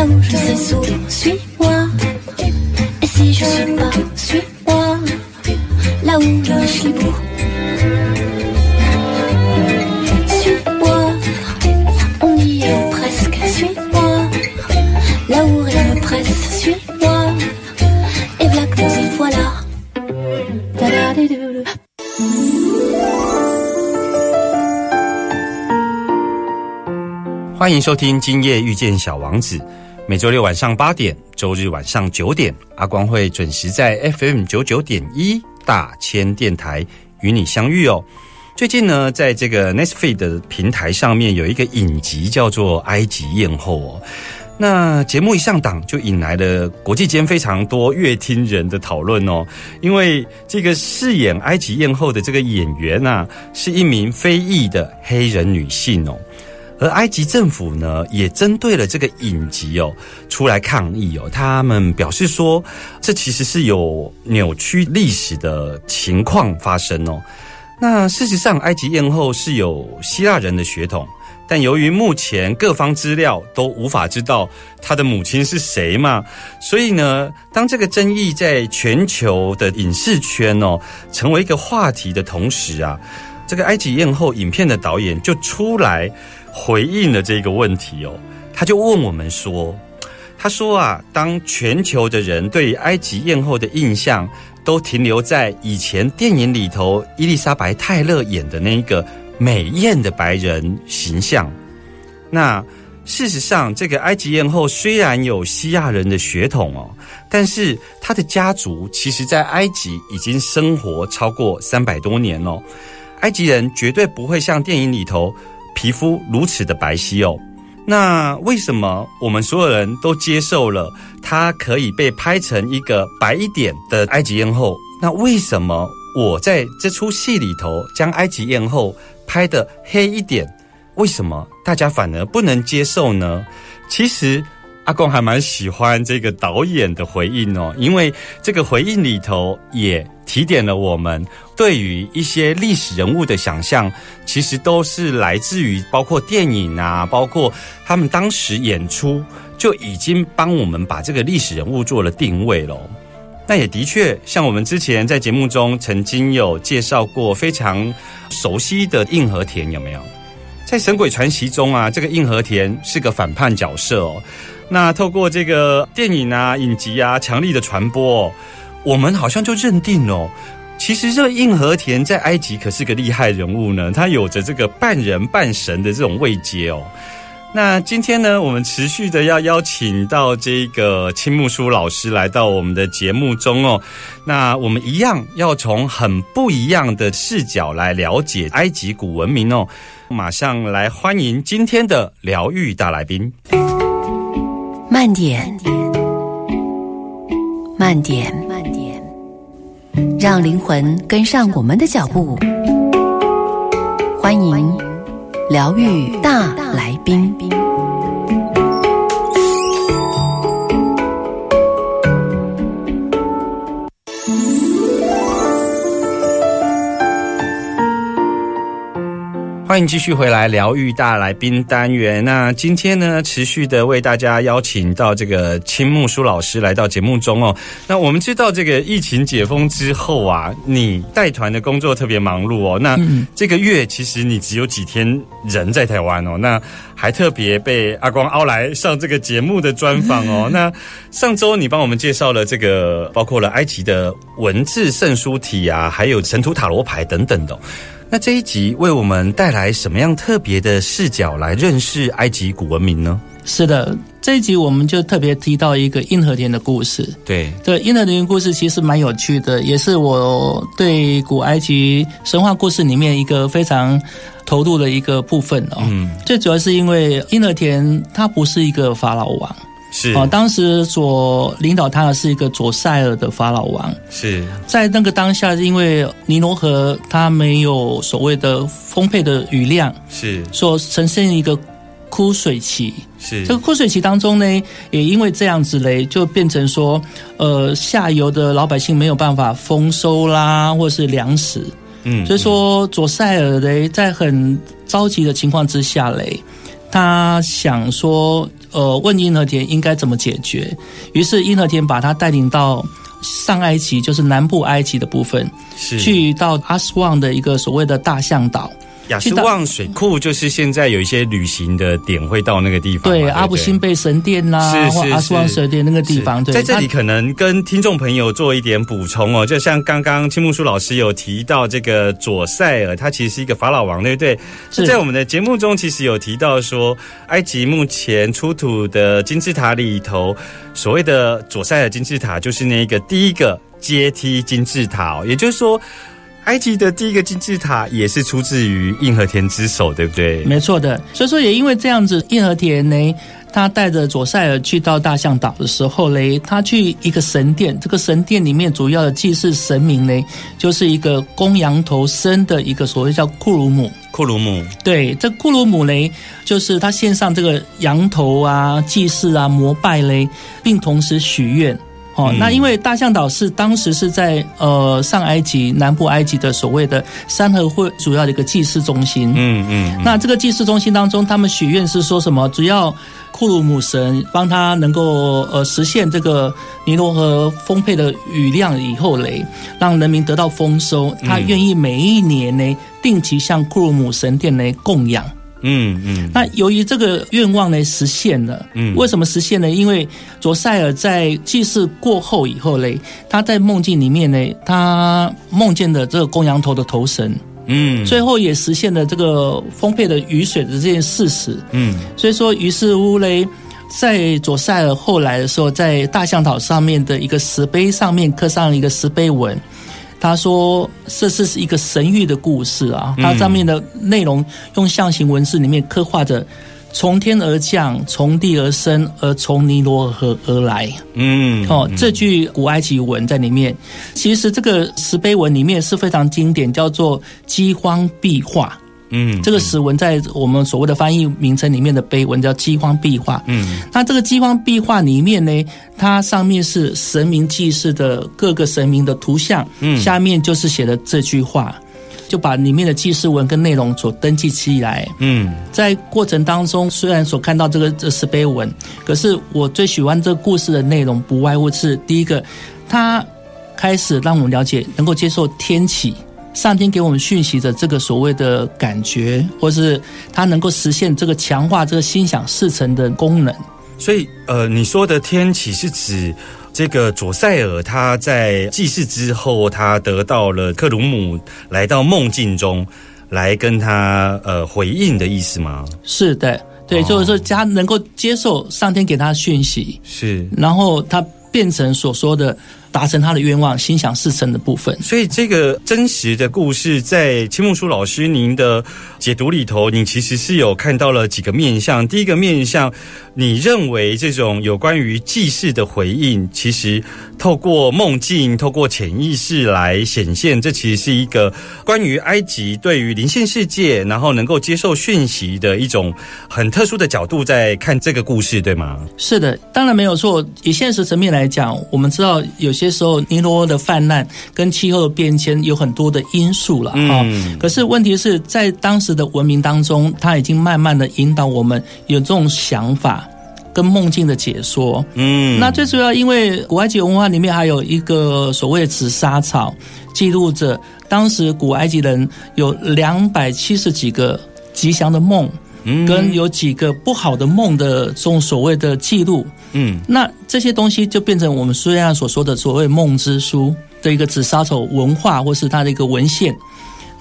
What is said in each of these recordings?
là où je sais sourd, suis-moi. Et si je suis pas, suis-moi, là où je suis beau. Suis-moi, on y est presque, suis-moi. Là où rien ne presse, suis-moi. Et voilà que nous y voilà. Ta-da-di-dou-dou. 欢迎收听《今夜遇见小王子》，每周六晚上八点，周日晚上九点，阿光会准时在 FM 九九点一大千电台与你相遇哦。最近呢，在这个 Netflix 的平台上面有一个影集叫做《埃及艳后》哦。那节目一上档，就引来了国际间非常多乐听人的讨论哦。因为这个饰演埃及艳后的这个演员啊，是一名非裔的黑人女性哦。而埃及政府呢，也针对了这个影集哦，出来抗议哦。他们表示说，这其实是有扭曲历史的情况发生哦。那事实上，埃及艳后是有希腊人的血统，但由于目前各方资料都无法知道她的母亲是谁嘛，所以呢，当这个争议在全球的影视圈哦成为一个话题的同时啊，这个埃及艳后影片的导演就出来。回应了这个问题哦，他就问我们说：“他说啊，当全球的人对埃及艳后的印象都停留在以前电影里头伊丽莎白泰勒演的那个美艳的白人形象，那事实上，这个埃及艳后虽然有西亚人的血统哦，但是她的家族其实在埃及已经生活超过三百多年哦。埃及人绝对不会像电影里头。”皮肤如此的白皙哦，那为什么我们所有人都接受了她可以被拍成一个白一点的埃及艳后？那为什么我在这出戏里头将埃及艳后拍得黑一点，为什么大家反而不能接受呢？其实阿公还蛮喜欢这个导演的回应哦，因为这个回应里头也提点了我们。对于一些历史人物的想象，其实都是来自于包括电影啊，包括他们当时演出就已经帮我们把这个历史人物做了定位了。那也的确，像我们之前在节目中曾经有介绍过非常熟悉的硬和田，有没有？在《神鬼传奇》中啊，这个硬和田是个反叛角色哦。那透过这个电影啊、影集啊强力的传播、我们好像就认定哦。其实这个硬和田在埃及可是个厉害人物呢，他有着这个半人半神的这种位阶哦。那今天呢，我们持续的要邀请到这个青木书老师来到我们的节目中哦。那我们一样要从很不一样的视角来了解埃及古文明哦。马上来欢迎今天的疗愈大来宾。慢点，慢点，慢点。让灵魂跟上我们的脚步，欢迎疗愈大来宾。欢迎继续回来疗愈大来宾单元。那今天呢，持续的为大家邀请到这个青木书老师来到节目中哦。那我们知道，这个疫情解封之后啊，你带团的工作特别忙碌哦。那这个月其实你只有几天人在台湾哦。那还特别被阿光凹来上这个节目的专访哦。那上周你帮我们介绍了这个，包括了埃及的文字圣书体啊，还有神图塔罗牌等等的。那这一集为我们带来什么样特别的视角来认识埃及古文明呢？是的，这一集我们就特别提到一个硬和田的故事。对，这硬和田的故事其实蛮有趣的，也是我对古埃及神话故事里面一个非常投入的一个部分哦。嗯，最主要是因为印和田他不是一个法老王是哦，当时所领导他的是一个左塞尔的法老王。是在那个当下，因为尼罗河它没有所谓的丰沛的雨量，是所呈现一个枯水期。是这个枯水期当中呢，也因为这样子嘞，就变成说，呃，下游的老百姓没有办法丰收啦，或是粮食。嗯所以说，左塞尔嘞，在很着急的情况之下嘞，他想说，呃，问因和田应该怎么解决。于是因和田把他带领到上埃及，就是南部埃及的部分，是去到阿斯旺的一个所谓的大象岛。雅斯旺水库，就是现在有一些旅行的点会到那个地方嘛。对，不阿布辛贝神殿啦，是是或阿斯旺神殿那个地方，对，在这里可能跟听众朋友做一点补充哦，就像刚刚青木书老师有提到这个左塞尔，他其实是一个法老王，对不对？是在我们的节目中，其实有提到说，埃及目前出土的金字塔里头，所谓的左塞尔金字塔，就是那个第一个阶梯金字塔哦，也就是说。埃及的第一个金字塔也是出自于印和田之手，对不对？没错的。所以说，也因为这样子，印和田呢，他带着左塞尔去到大象岛的时候嘞，他去一个神殿，这个神殿里面主要的祭祀神明呢，就是一个公羊头生的一个所谓叫库鲁姆。库鲁姆对，这库鲁姆嘞，就是他献上这个羊头啊、祭祀啊、膜拜嘞，并同时许愿。哦，嗯那因为大象岛是当时是在呃上埃及、南部埃及的所谓的三河会主要的一个祭祀中心。嗯嗯，那这个祭祀中心当中，他们许愿是说什么？只要库鲁姆神帮他能够呃实现这个尼罗河丰沛的雨量以后嘞，让人民得到丰收，他愿意每一年呢定期向库鲁姆神殿呢供养。嗯嗯，那由于这个愿望呢实现了，嗯为什么实现呢？因为卓塞尔在祭祀过后以后嘞，他在梦境里面呢，他梦见的这个公羊头的头神，嗯最后也实现了这个丰沛的雨水的这件事实。嗯所以说，于是乌雷，在佐塞尔后来的时候，在大象岛上面的一个石碑上面刻上了一个石碑文。他说：“这是一个神谕的故事啊，它上面的内容用象形文字里面刻画着从天而降，从地而生，而从尼罗河而来。嗯哦，这句古埃及文在里面，其实这个石碑文里面是非常经典，叫做饥荒壁画。嗯这个石文在我们所谓的翻译名称里面的碑文叫饥荒壁画。嗯那这个饥荒壁画里面呢，它上面是神明祭祀的各个神明的图像，嗯下面就是写的这句话，就把里面的祭祀文跟内容所登记起来。嗯在过程当中，虽然所看到这个这石碑文，可是我最喜欢这个故事的内容，不外乎是第一个，它开始让我们了解能够接受天启。上天给我们讯息的这个所谓的感觉，或是它能够实现这个强化这个心想事成的功能。所以呃，你说的天启是指这个左塞尔他在祭祀之后，他得到了克鲁姆来到梦境中来跟他呃回应的意思吗？是的，对，哦就是说他能够接受上天给他讯息，是。然后他变成所说的达成他的愿望、心想事成的部分。所以这个真实的故事，在青木书老师您的解读里头，你其实是有看到了几个面向。第一个面向，你认为这种有关于祭祀的回应，其实透过梦境、透过潜意识来显现，这其实是一个关于埃及对于灵性世界，然后能够接受讯息的一种很特殊的角度，在看这个故事，对吗？是的，当然没有错。以现实层面来讲，我们知道有些时候尼罗的泛滥跟气候的变迁有很多的因素了啊、嗯可是问题是在当时的文明当中，它已经慢慢的引导我们有这种想法跟梦境的解说。嗯。那最主要，因为古埃及文化里面还有一个所谓的紫砂草，记录着当时古埃及人有两百七十几个吉祥的梦，嗯跟有几个不好的梦的这种所谓的记录。嗯那这些东西就变成我们虽然所说的所谓梦之书的一个紫砂草文化，或是它的一个文献。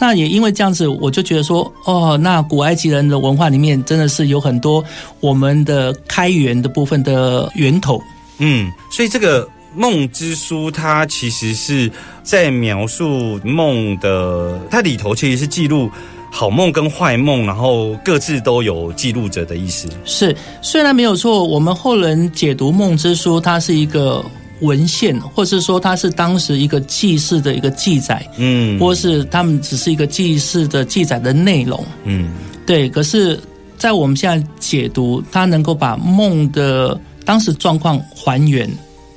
那也因为这样子，我就觉得说，哦，那古埃及人的文化里面真的是有很多我们的开源的部分的源头。嗯，所以这个梦之书，它其实是在描述梦的，它里头其实是记录好梦跟坏梦，然后各自都有记录者的意思。是，虽然没有错，我们后人解读《梦之书》，它是一个文献，或是说它是当时一个记事的一个记载，嗯或是他们只是一个记事的记载的内容。嗯对，可是，在我们现在解读，它能够把梦的当时状况还原，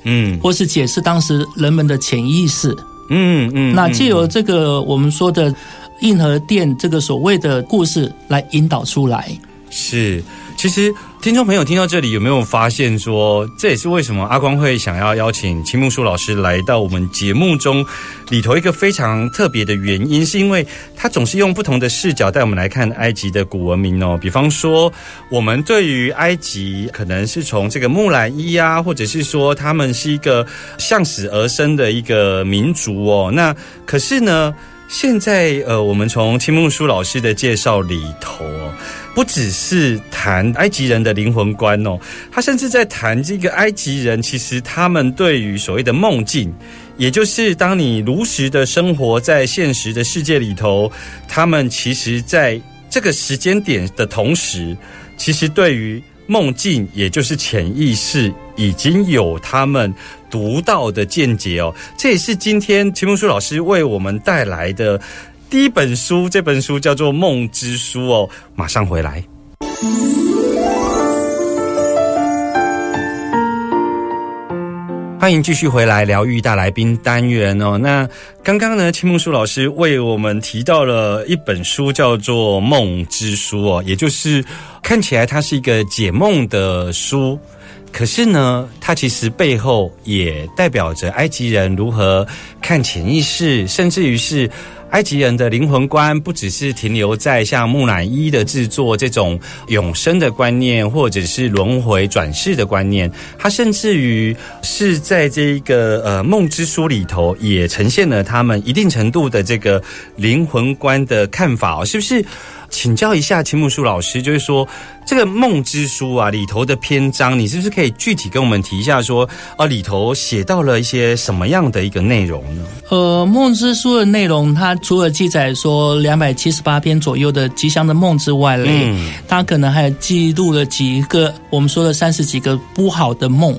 嗯或是解释当时人们的潜意识。嗯嗯，那借由这个我们说的硬核店这个所谓的故事来引导出来。是，其实听众朋友听到这里有没有发现说，这也是为什么阿光会想要邀请青木书老师来到我们节目中里头一个非常特别的原因，是因为他总是用不同的视角带我们来看埃及的古文明哦。比方说，我们对于埃及可能是从这个木乃伊啊，或者是说他们是一个向死而生的一个民族哦。那可是呢？现在，呃，我们从青木书老师的介绍里头哦，不只是谈埃及人的灵魂观哦，他甚至在谈这个埃及人其实他们对于所谓的梦境，也就是当你如实的生活在现实的世界里头，他们其实在这个时间点的同时，其实对于梦境，也就是潜意识，已经有他们独到的见解哦。这也是今天秦木书老师为我们带来的第一本书，这本书叫做《梦之书》哦。马上回来。欢迎继续回来疗愈大来宾单元哦。那刚刚呢，青木书老师为我们提到了一本书，叫做《梦之书》哦，也就是看起来它是一个解梦的书，可是呢，它其实背后也代表着埃及人如何看潜意识，甚至于是。埃及人的灵魂观不只是停留在像木乃伊的制作这种永生的观念，或者是轮回转世的观念，它甚至于是在这个呃梦之书里头也呈现了他们一定程度的这个灵魂观的看法哦，是不是？请教一下秦木书老师，就是说这个梦之书啊里头的篇章，你是不是可以具体跟我们提一下说，啊里头写到了一些什么样的一个内容呢？呃，梦之书的内容，它除了记载说两百七十八篇左右的吉祥的梦之外嘞，嗯它可能还记录了几个我们说的三十几个不好的梦。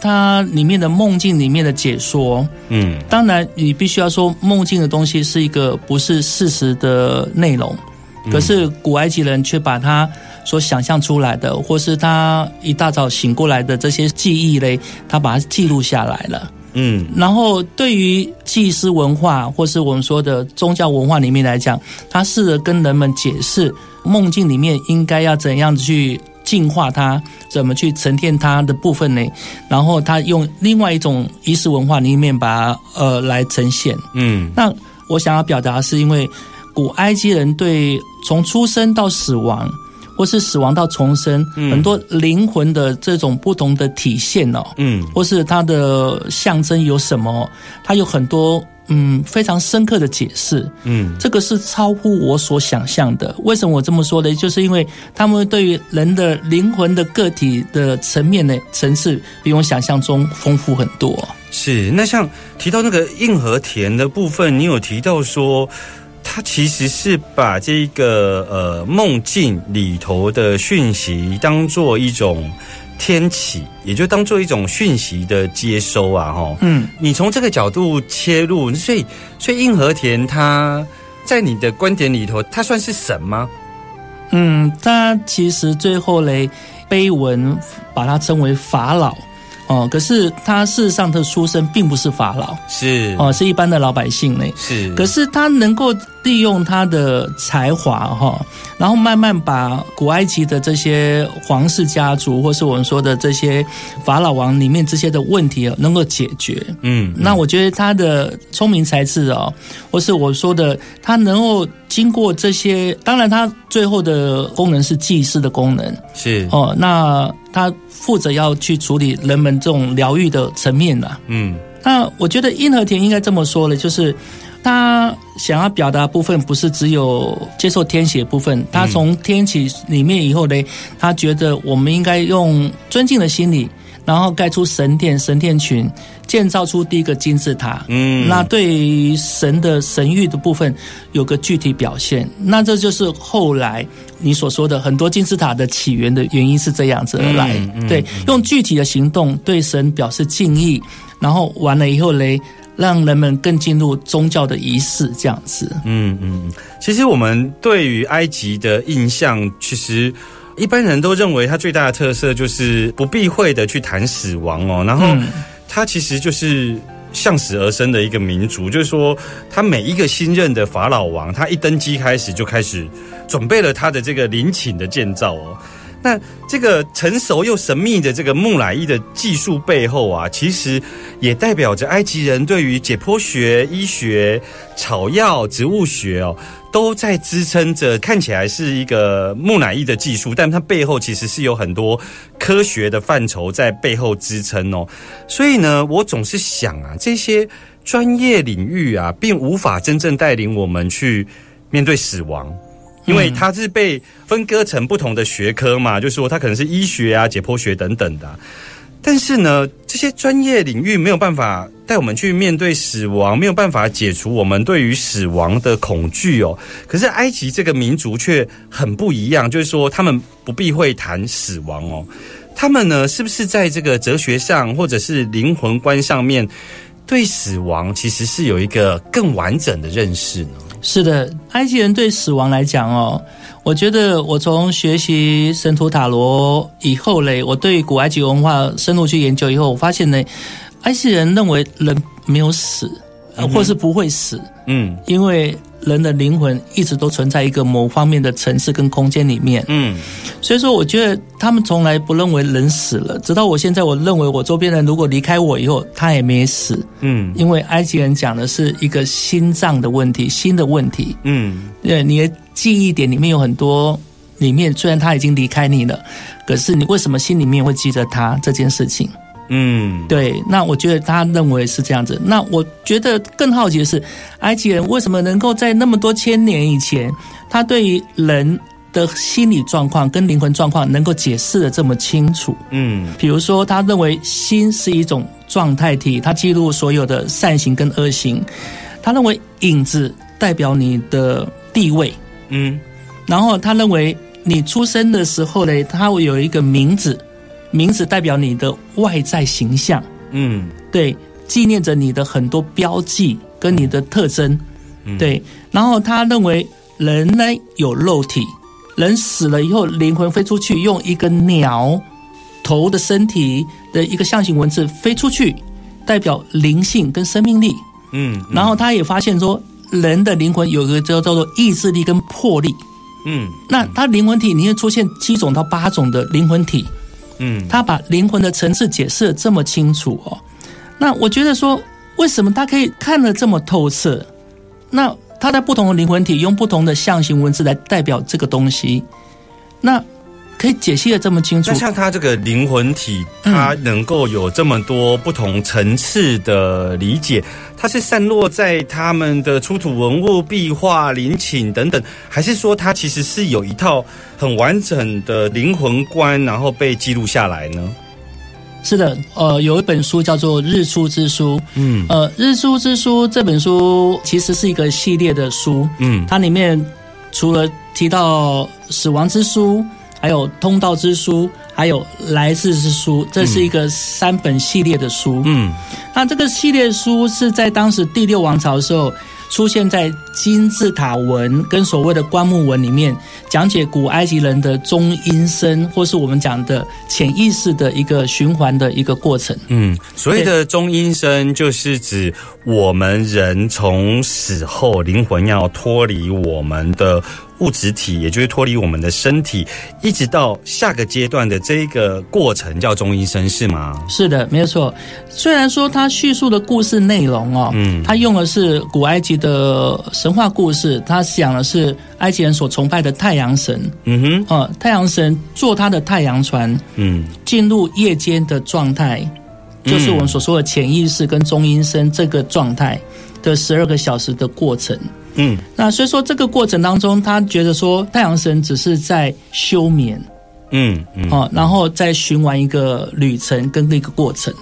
它里面的梦境里面的解说，嗯当然你必须要说梦境的东西是一个不是事实的内容，可是古埃及人却把它所想象出来的，或是他一大早醒过来的这些记忆嘞，他把它记录下来了。嗯然后对于祭司文化或是我们说的宗教文化里面来讲，他试着跟人们解释梦境里面应该要怎样去净化它，怎么去沉淀它的部分呢？然后他用另外一种仪式文化里面把它呃来呈现。嗯那我想要表达的是因为古埃及人对从出生到死亡，或是死亡到重生，嗯很多灵魂的这种不同的体现哦，嗯或是它的象征有什么，它有很多嗯非常深刻的解释。嗯这个是超乎我所想象的。为什么我这么说呢？就是因为他们对于人的灵魂的个体的层面的层次，比我想象中丰富很多。是。那像提到那个硬和田的部分，你有提到说。它其实是把这个呃梦境里头的讯息当做一种天启，也就当做一种讯息的接收啊，哈。嗯，你从这个角度切入，所以所以硬和田它在你的观点里头，它算是神吗？嗯，他其实最后嘞，碑文把它称为法老。哦，可是他事实上的出身并不是法老。是。哦，是一般的老百姓呢。是，可是他能够利用他的才华哈，然后慢慢把古埃及的这些皇室家族，或是我们说的这些法老王里面这些的问题能够解决。嗯，那我觉得他的聪明才智哦，或是我说的，他能够经过这些，当然他最后的功能是祭祀的功能。是。哦，那他负责要去处理人们这种疗愈的层面呐、嗯。那我觉得殷和田应该这么说了，就是他想要表达的部分不是只有接受天启部分，他从天启里面以后呢，他觉得我们应该用尊敬的心理，然后盖出神殿、神殿群，建造出第一个金字塔。嗯那对于神的神域的部分有个具体表现，那这就是后来你所说的很多金字塔的起源的原因是这样子而来。嗯嗯对，用具体的行动对神表示敬意，然后完了以后嘞，让人们更进入宗教的仪式，这样子。嗯嗯，嗯其实我们对于埃及的印象，其实一般人都认为它最大的特色就是不避讳的去谈死亡哦，然后嗯它其实就是。向死而生的一个民族，就是说，他每一个新任的法老王，他一登基开始就开始准备了他的这个陵寝的建造哦。那这个成熟又神秘的这个木乃伊的技术背后啊，其实也代表着埃及人对于解剖学、医学、草药、植物学哦，都在支撑着看起来是一个木乃伊的技术，但它背后其实是有很多科学的范畴在背后支撑哦。所以呢，我总是想啊，这些专业领域啊，并无法真正带领我们去面对死亡。因为它是被分割成不同的学科嘛，就是说它可能是医学啊、解剖学等等的啊。但是呢，这些专业领域没有办法带我们去面对死亡，没有办法解除我们对于死亡的恐惧哦。可是埃及这个民族却很不一样，就是说他们不避讳谈死亡哦。他们呢，是不是在这个哲学上或者是灵魂观上面，对死亡其实是有一个更完整的认识呢？是的，埃及人对死亡来讲哦，我觉得我从学习神图塔罗以后嘞，我对古埃及文化深入去研究以后，我发现呢，埃及人认为人没有死，呃或是不会死，嗯。因为人的灵魂一直都存在一个某方面的层次跟空间里面。嗯所以说，我觉得他们从来不认为人死了，直到我现在，我认为我周边人如果离开我以后，他也没死，嗯因为埃及人讲的是一个心脏的问题，心的问题。嗯对，你的记忆点里面有很多，里面虽然他已经离开你了，可是你为什么心里面会记着他这件事情？嗯，对，那我觉得他认为是这样子。那我觉得更好奇的是，埃及人为什么能够在那么多千年以前，他对于人的心理状况跟灵魂状况能够解释的这么清楚？嗯比如说，他认为心是一种状态体，他记录所有的善行跟恶行。他认为影子代表你的地位，嗯然后他认为你出生的时候呢，它会有一个名字，名字代表你的外在形象，嗯对，纪念着你的很多标记跟你的特征，对。然后他认为人呢有肉体，人死了以后灵魂飞出去，用一个鸟头的身体的一个象形文字飞出去，代表灵性跟生命力。嗯然后他也发现说，人的灵魂有一个叫叫做意志力跟魄力。嗯那他灵魂体里面出现七种到八种的灵魂体，嗯他把灵魂的层次解释的这么清楚哦。那我觉得说，为什么他可以看得这么透彻？那他在不同的灵魂体用不同的象形文字来代表这个东西，那可以解析的这么清楚那。像他这个灵魂体，它能够有这么多不同层次的理解，它是散落在他们的出土文物、壁画、陵寝等等，还是说它其实是有一套很完整的灵魂观，然后被记录下来呢？是的，呃，有一本书叫做《日出之书》，嗯呃，《日出之书》这本书其实是一个系列的书，嗯它里面除了提到死亡之书，还有通道之书，还有来世之书，这是一个三本系列的书。嗯那这个系列书是在当时第六王朝的时候。出现在金字塔文跟所谓的棺木文里面，讲解古埃及人的中阴身，或是我们讲的潜意识的一个循环的一个过程。嗯，所谓的中阴身，就是指我们人从死后灵魂要脱离我们的物质体，也就是脱离我们的身体，一直到下个阶段的这一个过程叫中医生，是吗？是的，没有错。虽然说他叙述的故事内容哦，嗯他用的是古埃及的神话故事，他讲的是埃及人所崇拜的太阳神，嗯哼，哦，太阳神坐他的太阳船嗯进入夜间的状态，就是我们所说的潜意识跟中阴身这个状态。的十二个小时的过程。嗯那所以说这个过程当中，他觉得说太阳神只是在休眠嗯嗯哦，然后再循完一个旅程跟那个过程。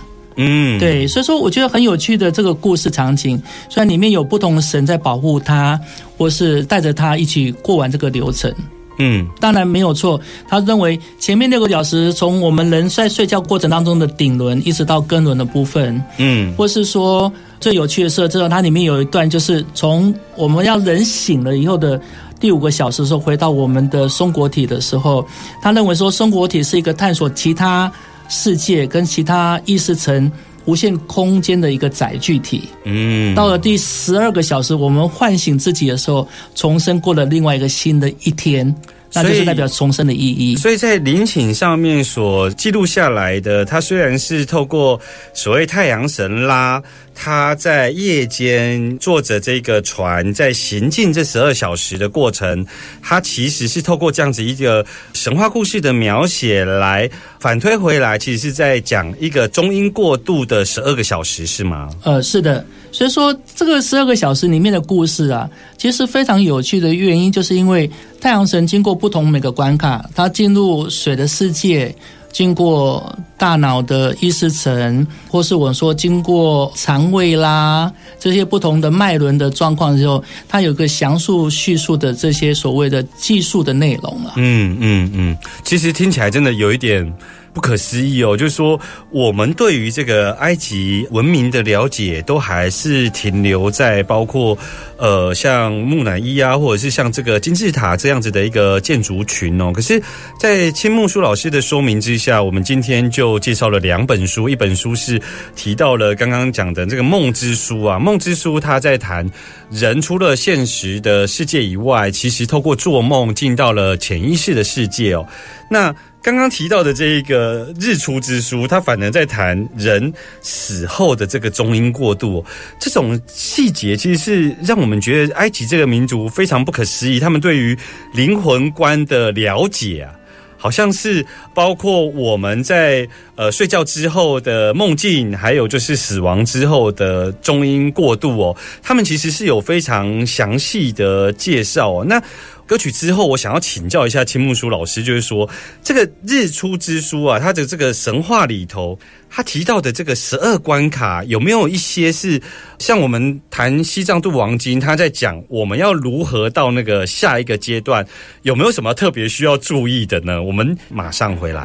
嗯，对，所以说我觉得很有趣的这个故事场景，虽然里面有不同的神在保护他，或是带着他一起过完这个流程。嗯。当然没有错，他认为前面六个小时，从我们人在睡觉过程当中的顶轮，一直到根轮的部分，嗯。或是说最有趣的是，这个它里面有一段，就是从我们要人醒了以后的第五个小时的时候，回到我们的松果体的时候，他认为说松果体是一个探索其他世界跟其他意识层无限空间的一个载具体。嗯，到了第十二个小时，我们唤醒自己的时候，重生过了另外一个新的一天，那就是代表重生的意义。所以在陵寝上面所记录下来的，它虽然是透过所谓太阳神拉，他在夜间坐着这个船在行进这十二小时的过程，他其实是透过这样子一个神话故事的描写来反推回来，其实是在讲一个中英过渡的十二个小时，是吗？呃，是的，所以说这个十二个小时里面的故事啊，其实非常有趣的原因，就是因为太阳神经过不同每个关卡，它进入水的世界。经过大脑的意识层，或是我说经过肠胃啦这些不同的脉轮的状况之后，它有个详述叙述的这些所谓的技术的内容啊。嗯嗯嗯，其实听起来真的有一点不可思议哦。就是说，我们对于这个埃及文明的了解，都还是停留在包括呃像木乃伊啊，或者是像这个金字塔这样子的一个建筑群哦。可是，在青木书老师的说明之下，我们今天就介绍了两本书，一本书是提到了刚刚讲的这个梦之书啊，梦之书它在谈人除了现实的世界以外，其实透过做梦进到了潜意识的世界哦。那刚刚提到的这一个日出之书，它反而在谈人死后的这个中阴过渡、这种细节其实是让我们觉得埃及这个民族非常不可思议，他们对于灵魂观的了解啊。好像是包括我们在呃睡觉之后的梦境，还有就是死亡之后的中阴过渡哦，他们其实是有非常详细的介绍哦。那歌曲之后，我想要请教一下青木书老师，就是说这个日出之书啊，它的这个神话里头，他提到的这个十二关卡，有没有一些是像我们谈西藏度王经，他在讲我们要如何到那个下一个阶段，有没有什么特别需要注意的呢？我们马上回来。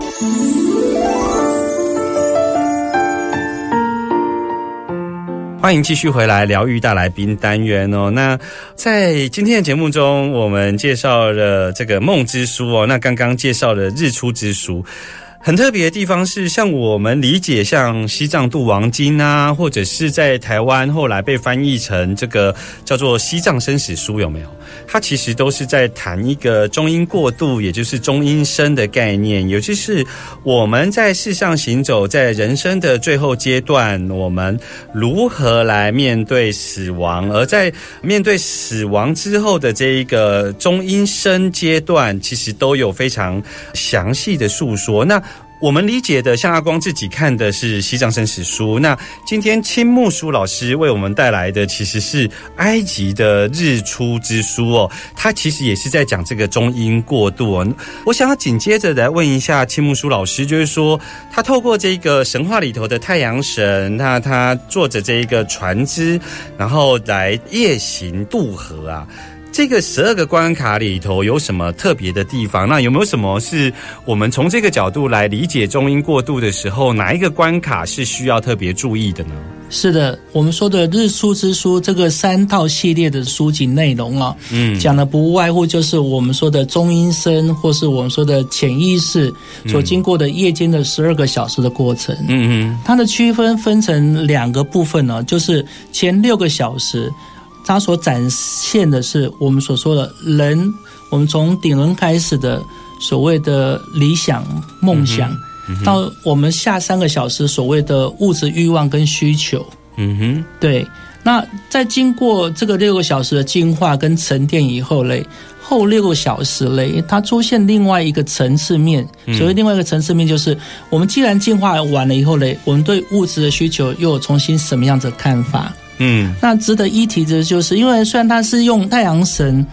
欢迎继续回来疗愈大来宾单元哦。那在今天的节目中，我们介绍了这个梦之书哦。那刚刚介绍了日出之书。很特别的地方是，像我们理解像西藏度王经啊，或者是在台湾后来被翻译成这个叫做西藏生死书，有没有？它其实都是在谈一个中阴过渡，也就是中阴身的概念，尤其是我们在世上行走，在人生的最后阶段，我们如何来面对死亡，而在面对死亡之后的这一个中阴身阶段，其实都有非常详细的述说。那我们理解的，像阿光自己看的是《西藏生死书》，那今天青木书老师为我们带来的其实是埃及的日出之书哦，他其实也是在讲这个中英过渡哦。我想要紧接着来问一下青木书老师，就是说他透过这个神话里头的太阳神，那他坐着这一个船只，然后来夜行渡河啊。这个十二个关卡里头有什么特别的地方？那有没有什么是我们从这个角度来理解中英过渡的时候，哪一个关卡是需要特别注意的呢？是的，我们说的《日出之书》这个三套系列的书籍内容啊，嗯讲的不外乎就是我们说的中阴身，或是我们说的潜意识所经过的夜间的十二个小时的过程。嗯嗯它的区分分成两个部分呢，就是前六个小时，它所展现的是我们所说的人，我们从顶轮开始的所谓的理想梦想，到我们下三个小时所谓的物质欲望跟需求。嗯哼，对，那在经过这个六个小时的进化跟沉淀以后嘞，后六个小时嘞，它出现另外一个层次面。所谓另外一个层次面，就是我们既然进化完了以后嘞，我们对物质的需求又有重新什么样子的看法？嗯那值得一提的就是，因为虽然他是用太阳神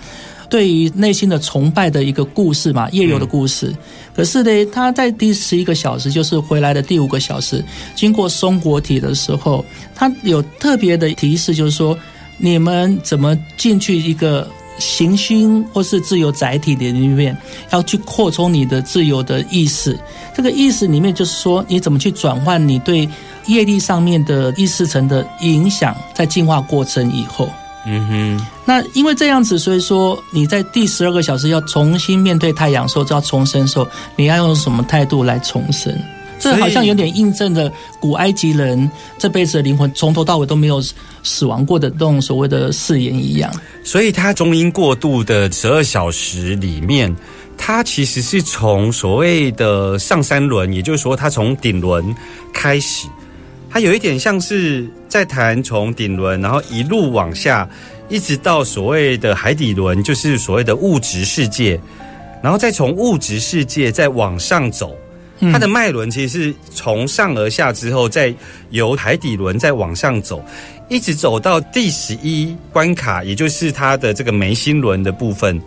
对于内心的崇拜的一个故事嘛，夜游的故事，可是呢，他在第十一个小时，就是回来的第五个小时，经过松果体的时候，他有特别的提示，就是说你们怎么进去一个。行星或是自由载体的里面，要去扩充你的自由的意识。这个意识里面，就是说你怎么去转换你对业力上面的意识层的影响，在进化过程以后。嗯哼，那因为这样子，所以说你在第十二个小时要重新面对太阳的时候，就要重生的时候，你要用什么态度来重生？这好像有点印证了古埃及人这辈子的灵魂从头到尾都没有死亡过的这种所谓的誓言一样。所以它中英过渡的十二小时里面，它其实是从所谓的上三轮，也就是说，它从顶轮开始，它有一点像是在谈从顶轮，然后一路往下，一直到所谓的海底轮，就是所谓的物质世界，然后再从物质世界再往上走。它的脉轮其实是从上而下之后，再由海底轮再往上走，一直走到第十一关卡，也就是它的这个眉心轮的部分，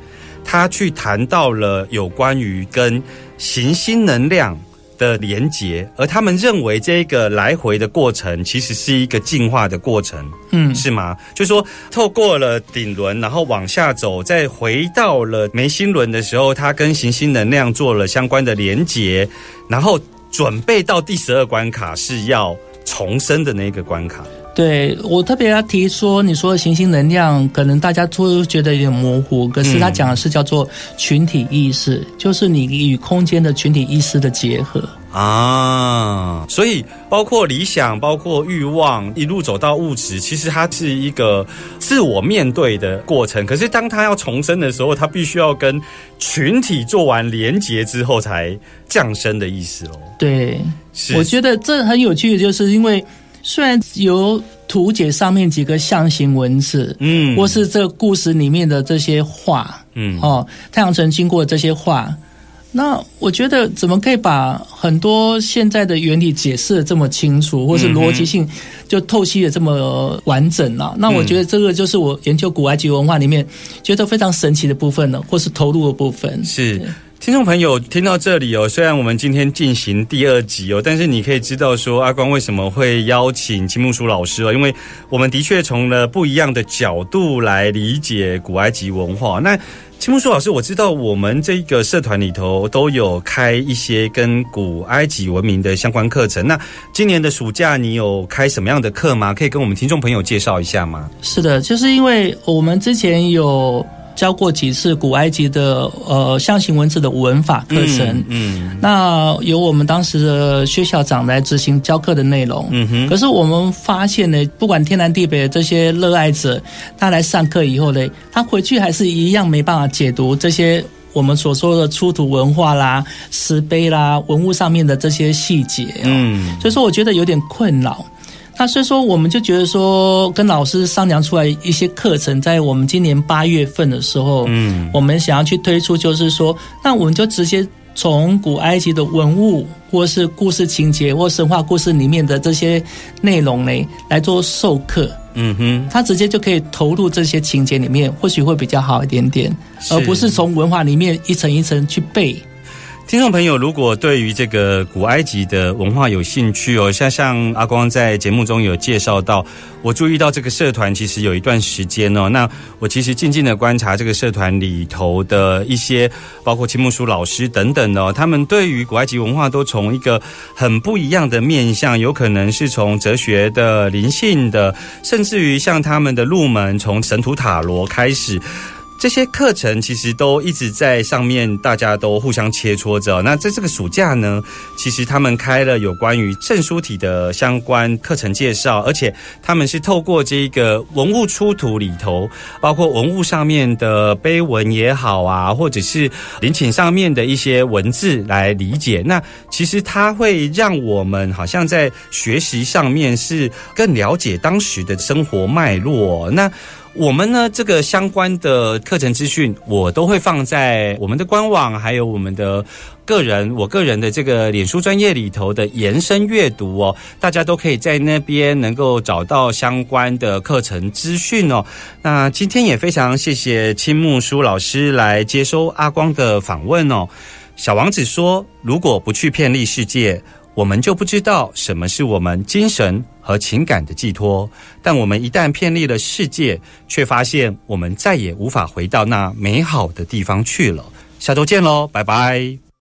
它去谈到了有关于跟行星能量的连结，而他们认为这个来回的过程其实是一个进化的过程，嗯，是吗？就是说，透过了顶轮，然后往下走，再回到了眉心轮的时候，它跟行星能量做了相关的连结，然后准备到第十二关卡是要重生的那个关卡。对我特别要提说，你说的行星能量，可能大家都觉得有点模糊，可是他讲的是叫做群体意识，就是你与空间的群体意识的结合。啊，所以包括理想，包括欲望，一路走到物质，其实它是一个自我面对的过程。可是当他要重生的时候，他必须要跟群体做完连结之后，才降生的意思喽。对，是我觉得这很有趣，就是因为虽然由图解上面几个象形文字，嗯或是这个故事里面的这些画，嗯哦，太阳城经过这些画。那我觉得怎么可以把很多现在的原理解释的这么清楚，或是逻辑性就透析的这么完整啊？那我觉得这个就是我研究古埃及文化里面觉得非常神奇的部分了，或是投入的部分。是。听众朋友听到这里哦，虽然我们今天进行第二集哦，但是你可以知道说阿光为什么会邀请金木书老师哦，因为我们的确从了不一样的角度来理解古埃及文化。那金木书老师，我知道我们这个社团里头都有开一些跟古埃及文明的相关课程。那今年的暑假你有开什么样的课吗？可以跟我们听众朋友介绍一下吗？是的，就是因为我们之前有教过几次古埃及的呃象形文字的文法课程，嗯那由我们当时的薛校长来执行教课的内容。嗯哼，可是我们发现呢，不管天南地北的这些热爱者，他来上课以后呢，他回去还是一样没办法解读这些我们所说的出土文化啦、石碑啦、文物上面的这些细节、哦。嗯所以说我觉得有点困扰。那所以说，我们就觉得说，跟老师商量出来一些课程，在我们今年八月份的时候，嗯我们想要去推出，就是说，那我们就直接从古埃及的文物，或是故事情节，或神话故事里面的这些内容呢，来做授课。嗯哼，他直接就可以投入这些情节里面，或许会比较好一点点，而不是从文化里面一层一层去背。听众朋友，如果对于这个古埃及的文化有兴趣哦，像像阿光在节目中有介绍到，我注意到这个社团其实有一段时间哦，那我其实静静的观察这个社团里头的一些，包括青木书老师等等哦，他们对于古埃及文化都从一个很不一样的面向，有可能是从哲学的、灵性的，甚至于像他们的入门从神图塔罗开始。这些课程其实都一直在上面，大家都互相切磋着。那在这个暑假呢，其实他们开了有关于证书体的相关课程介绍，而且他们是透过这个文物出土里头，包括文物上面的碑文也好啊，或者是陵寝上面的一些文字来理解。那其实它会让我们好像在学习上面是更了解当时的生活脉络。那我们呢，这个相关的课程资讯，我都会放在我们的官网，还有我们的个人，我个人的这个脸书专业里头的延伸阅读哦，大家都可以在那边能够找到相关的课程资讯哦。那今天也非常谢谢青木书老师来接收阿光的访问哦。小王子说：“如果不去遍历世界。”我们就不知道什么是我们精神和情感的寄托，但我们一旦偏离了世界，却发现我们再也无法回到那美好的地方去了。下周见喽，拜拜。